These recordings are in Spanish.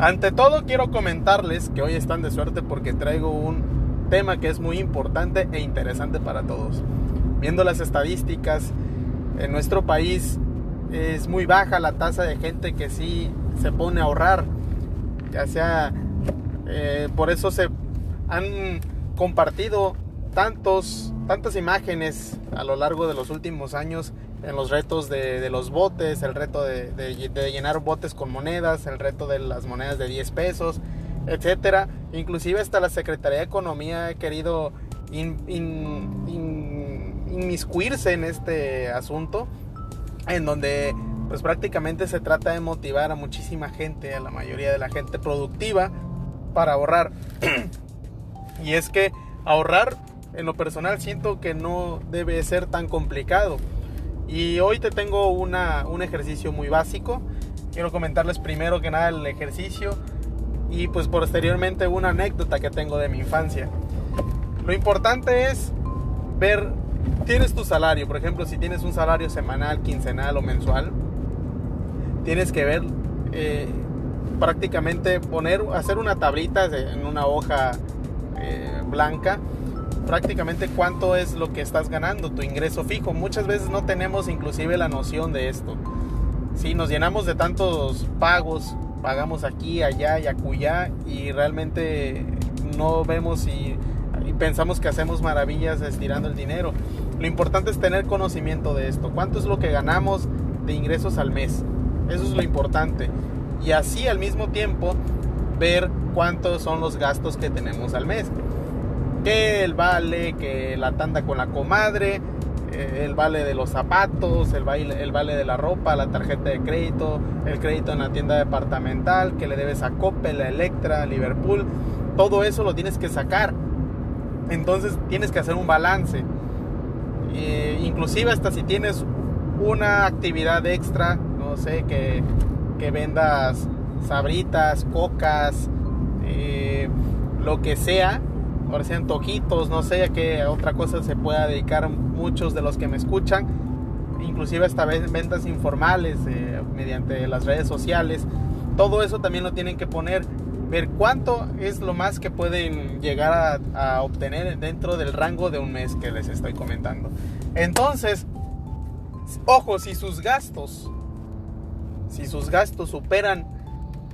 Ante todo quiero comentarles que hoy están de suerte porque traigo un tema que es muy importante e interesante para todos. Viendo las estadísticas, en nuestro país es muy baja la tasa de gente que sí se pone a ahorrar. Ya sea, eh, por eso se han compartido tantos, tantas imágenes a lo largo de los últimos años en los retos de, los botes, el reto de, llenar botes con monedas, el reto de las monedas de 10 pesos, etcétera. Inclusive hasta la Secretaría de Economía ha querido inmiscuirse en este asunto, en donde pues prácticamente se trata de motivar a muchísima gente, a la mayoría de la gente productiva, para ahorrar. y es que ahorrar en lo personal siento que no debe ser tan complicado y hoy te tengo una, un ejercicio muy básico. Quiero comentarles primero que nada el ejercicio y pues posteriormente una anécdota que tengo de mi infancia. Lo importante es ver, tienes tu salario, por ejemplo, si tienes un salario semanal, quincenal o mensual, tienes que ver eh, prácticamente poner, hacer una tablita en una hoja eh, blanca prácticamente cuánto es lo que estás ganando, tu ingreso fijo. Muchas veces no tenemos inclusive la noción de esto. Si nos llenamos de tantos pagos, pagamos aquí, allá y acullá y realmente no vemos y, pensamos que hacemos maravillas estirando el dinero. Lo importante es tener conocimiento de esto. ¿Cuánto es lo que ganamos de ingresos al mes? Eso es lo importante. Y así al mismo tiempo ver cuántos son los gastos que tenemos al mes que el vale, que la tanda con la comadre, eh, el vale de los zapatos, el vale, el vale de la ropa, la tarjeta de crédito, el crédito en la tienda departamental, que le debes a Coppel, a Electra, Liverpool, todo eso lo tienes que sacar. Entonces tienes que hacer un balance. Eh, inclusive hasta si tienes una actividad extra, no sé, que, que vendas sabritas, cocas, eh, lo que sea, ahora sean no sé a qué otra cosa se pueda dedicar muchos de los que me escuchan, inclusive hasta ventas informales eh, mediante las redes sociales, todo eso también lo tienen que poner, ver cuánto es lo más que pueden llegar a, a obtener dentro del rango de un mes que les estoy comentando. Entonces, ojo, si sus gastos, si sus gastos superan,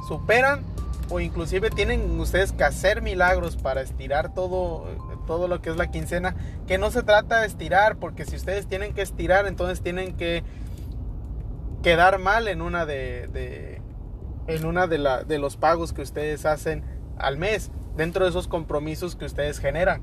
superan o inclusive tienen ustedes que hacer milagros para estirar todo, todo lo que es la quincena, que no se trata de estirar, porque si ustedes tienen que estirar, entonces tienen que quedar mal en una de, en una de, la, de los pagos que ustedes hacen al mes, dentro de esos compromisos que ustedes generan.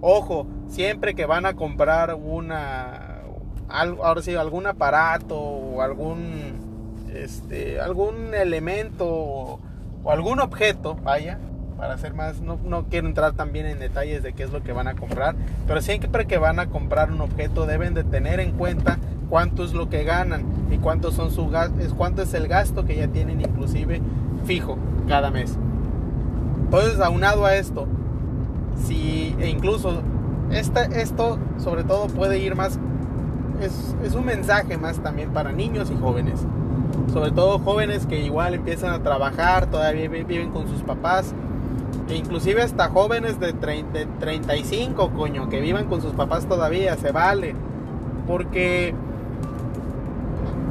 Ojo, siempre que van a comprar una, ahora sí, algún aparato o algún, este, algún elemento o algún objeto, vaya, para hacer más, no, no, quiero entrar también en detalles de qué es lo que van a comprar, pero siempre que van a comprar un objeto deben de tener en cuenta cuánto es lo que ganan y cuánto, son su, cuánto es el gasto que ya tienen inclusive fijo cada mes. Entonces, aunado a esto, si e incluso esta, esto sobre todo puede ir más, es, es un mensaje más también para niños y jóvenes sobre todo jóvenes que igual empiezan a trabajar, todavía viven con sus papás, e inclusive hasta jóvenes de, 35, coño, que vivan con sus papás todavía, se vale, porque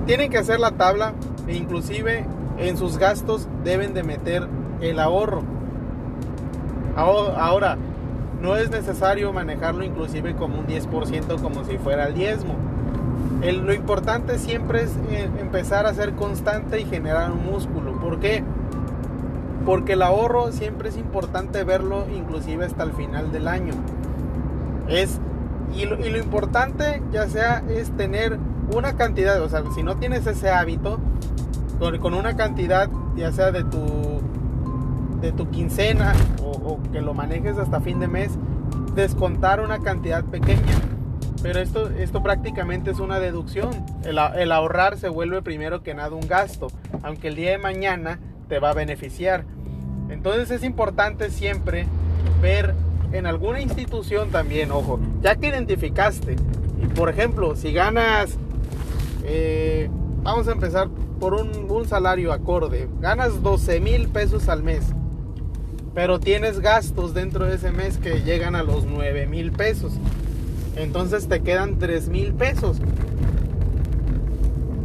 tienen que hacer la tabla e inclusive en sus gastos deben de meter el ahorro. Ahora, no es necesario manejarlo inclusive como un 10% como si fuera el diezmo lo importante siempre es eh, empezar a ser constante y generar un músculo. ¿Por qué? Porque el ahorro siempre es importante verlo inclusive hasta el final del año. Es, y, lo, importante ya sea es tener una cantidad, o sea, si no tienes ese hábito, con, una cantidad ya sea de tu, de tu quincena o que lo manejes hasta fin de mes, descontar una cantidad pequeña pero esto, esto prácticamente es una deducción. El, ahorrar se vuelve primero que nada un gasto, aunque el día de mañana te va a beneficiar. Entonces es importante siempre ver en alguna institución también, ojo, ya que identificaste, y por ejemplo, si ganas vamos a empezar por un, un salario acorde. Ganas 12 mil pesos al mes. Pero tienes gastos dentro de ese mes que llegan a los 9 mil pesos. Entonces te quedan 3 mil pesos.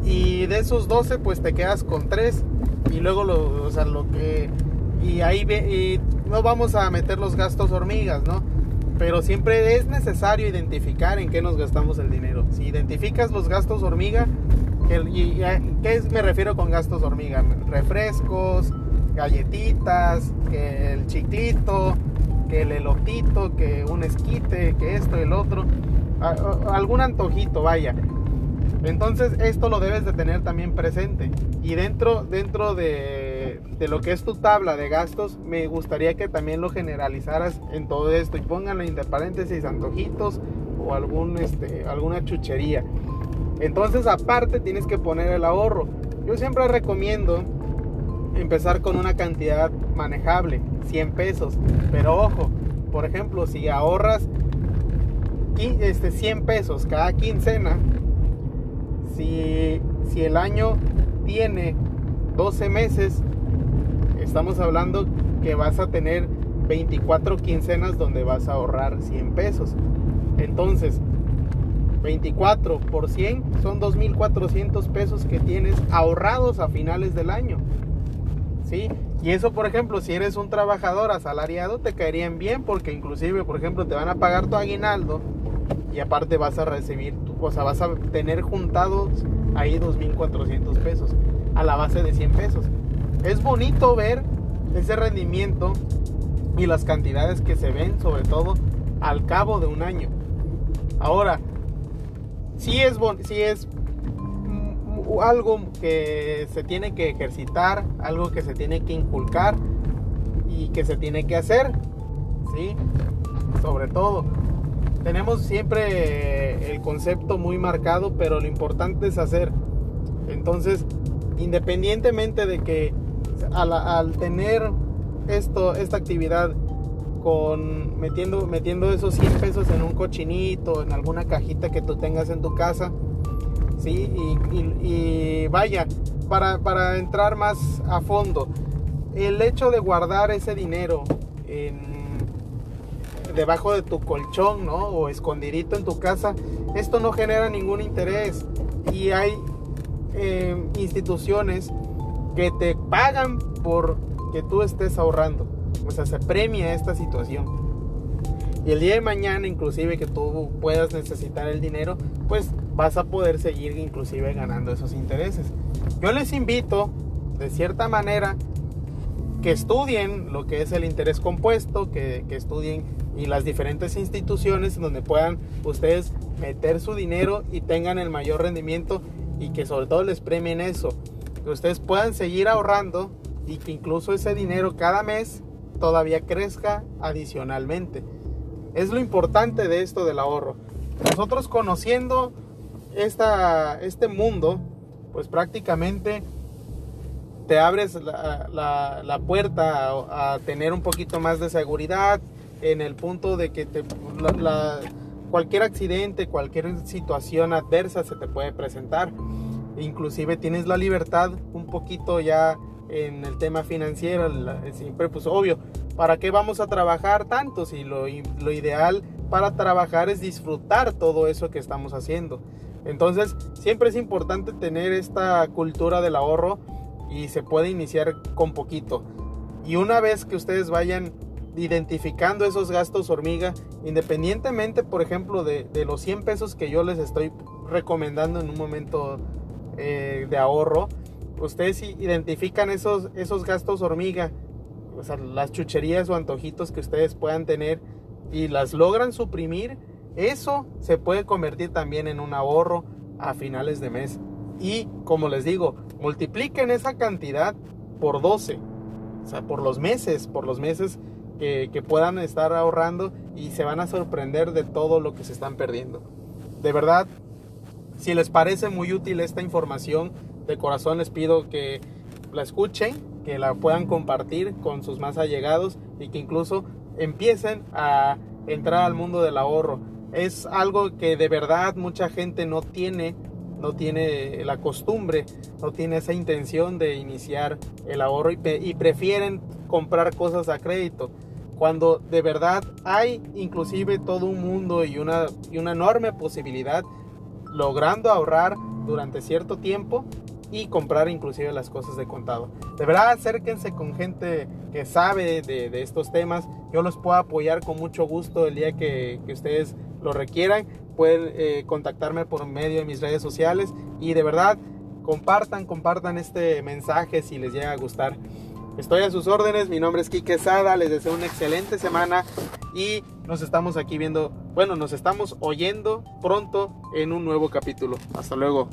Y de esos 12 pues te quedas con 3. Y luego lo, o sea, lo que... Y ahí y no vamos a meter los gastos hormigas, ¿no? Pero siempre es necesario identificar en qué nos gastamos el dinero. Si identificas los gastos hormiga, y, ¿qué me refiero con gastos hormiga? Refrescos, galletitas, el chiclito, que el elotito, que un esquite, que esto el otro. Algún antojito, vaya. Entonces esto lo debes de tener también presente. Y dentro, dentro de, de, lo que es tu tabla de gastos, me gustaría que también lo generalizaras en todo esto y pónganle entre paréntesis antojitos o algún, este, alguna chuchería. Entonces aparte tienes que poner el ahorro. Yo siempre recomiendo empezar con una cantidad manejable, 100 pesos. Pero ojo, por ejemplo, si ahorras este, 100 pesos cada quincena, si, si el año tiene 12 meses, estamos hablando que vas a tener 24 quincenas donde vas a ahorrar 100 pesos. Entonces, 24 por 100 son 2.400 pesos que tienes ahorrados a finales del año. ¿Sí? Y eso, por ejemplo, si eres un trabajador asalariado, te caerían bien porque inclusive, por ejemplo, te van a pagar tu aguinaldo y aparte vas a recibir, o sea, vas a tener juntados ahí 2.400 pesos a la base de 100 pesos. Es bonito ver ese rendimiento y las cantidades que se ven, sobre todo al cabo de un año. Ahora, sí es, sí es algo que se tiene que ejercitar, algo que se tiene que inculcar y que se tiene que hacer, ¿sí? Sobre todo. Tenemos siempre el concepto muy marcado, pero lo importante es hacer. Entonces, independientemente de que al, tener esto, esta actividad con metiendo, metiendo esos 100 pesos en un cochinito, en alguna cajita que tú tengas en tu casa, Y, vaya, para, para, entrar más a fondo, el hecho de guardar ese dinero debajo de tu colchón, ¿no? O escondidito en tu casa, esto no genera ningún interés. Y hay eh, instituciones que te pagan por que tú estés ahorrando. O sea, se premia esta situación y el día de mañana inclusive que tú puedas necesitar el dinero, pues vas a poder seguir inclusive ganando esos intereses. Yo les invito, de cierta manera, que estudien lo que es el interés compuesto, que, que estudien y las diferentes instituciones donde puedan ustedes meter su dinero y tengan el mayor rendimiento y que sobre todo les premien eso. Que ustedes puedan seguir ahorrando y que incluso ese dinero cada mes todavía crezca adicionalmente. Es lo importante de esto del ahorro. Nosotros conociendo esta, este mundo, pues prácticamente te abres la, puerta a, tener un poquito más de seguridad en el punto de que te, cualquier accidente, cualquier situación adversa se te puede presentar. Inclusive tienes la libertad un poquito ya en el tema financiero, siempre pues obvio, ¿para qué vamos a trabajar tanto? Si lo, lo ideal para trabajar es disfrutar todo eso que estamos haciendo. Entonces siempre es importante tener esta cultura del ahorro y se puede iniciar con poquito. Y una vez que ustedes vayan identificando esos gastos hormiga, independientemente, por ejemplo, de, los 100 pesos que yo les estoy recomendando en un momento eh, de ahorro, ustedes identifican esos, esos gastos hormiga, o sea, las chucherías o antojitos que ustedes puedan tener y las logran suprimir, eso se puede convertir también en un ahorro a finales de mes. Y como les digo, multipliquen esa cantidad por 12, o sea, por los meses, por los meses que, que puedan estar ahorrando y se van a sorprender de todo lo que se están perdiendo. De verdad, si les parece muy útil esta información, de corazón les pido que la escuchen, que la puedan compartir con sus más allegados y que incluso empiecen a entrar al mundo del ahorro. Es algo que de verdad mucha gente no tiene no tiene la costumbre, no tiene esa intención de iniciar el ahorro y, prefieren comprar cosas a crédito cuando de verdad hay inclusive todo un mundo y una, y una enorme posibilidad logrando ahorrar durante cierto tiempo y comprar inclusive las cosas de contado. De verdad acérquense con gente que sabe de, estos temas. Yo los puedo apoyar con mucho gusto el día que, ustedes lo requieran. Pueden eh, contactarme por medio de mis redes sociales y de verdad compartan, compartan este mensaje si les llega a gustar. Estoy a sus órdenes, mi nombre es Quique Sada, les deseo una excelente semana y nos estamos aquí viendo, bueno, nos estamos oyendo pronto en un nuevo capítulo. Hasta luego.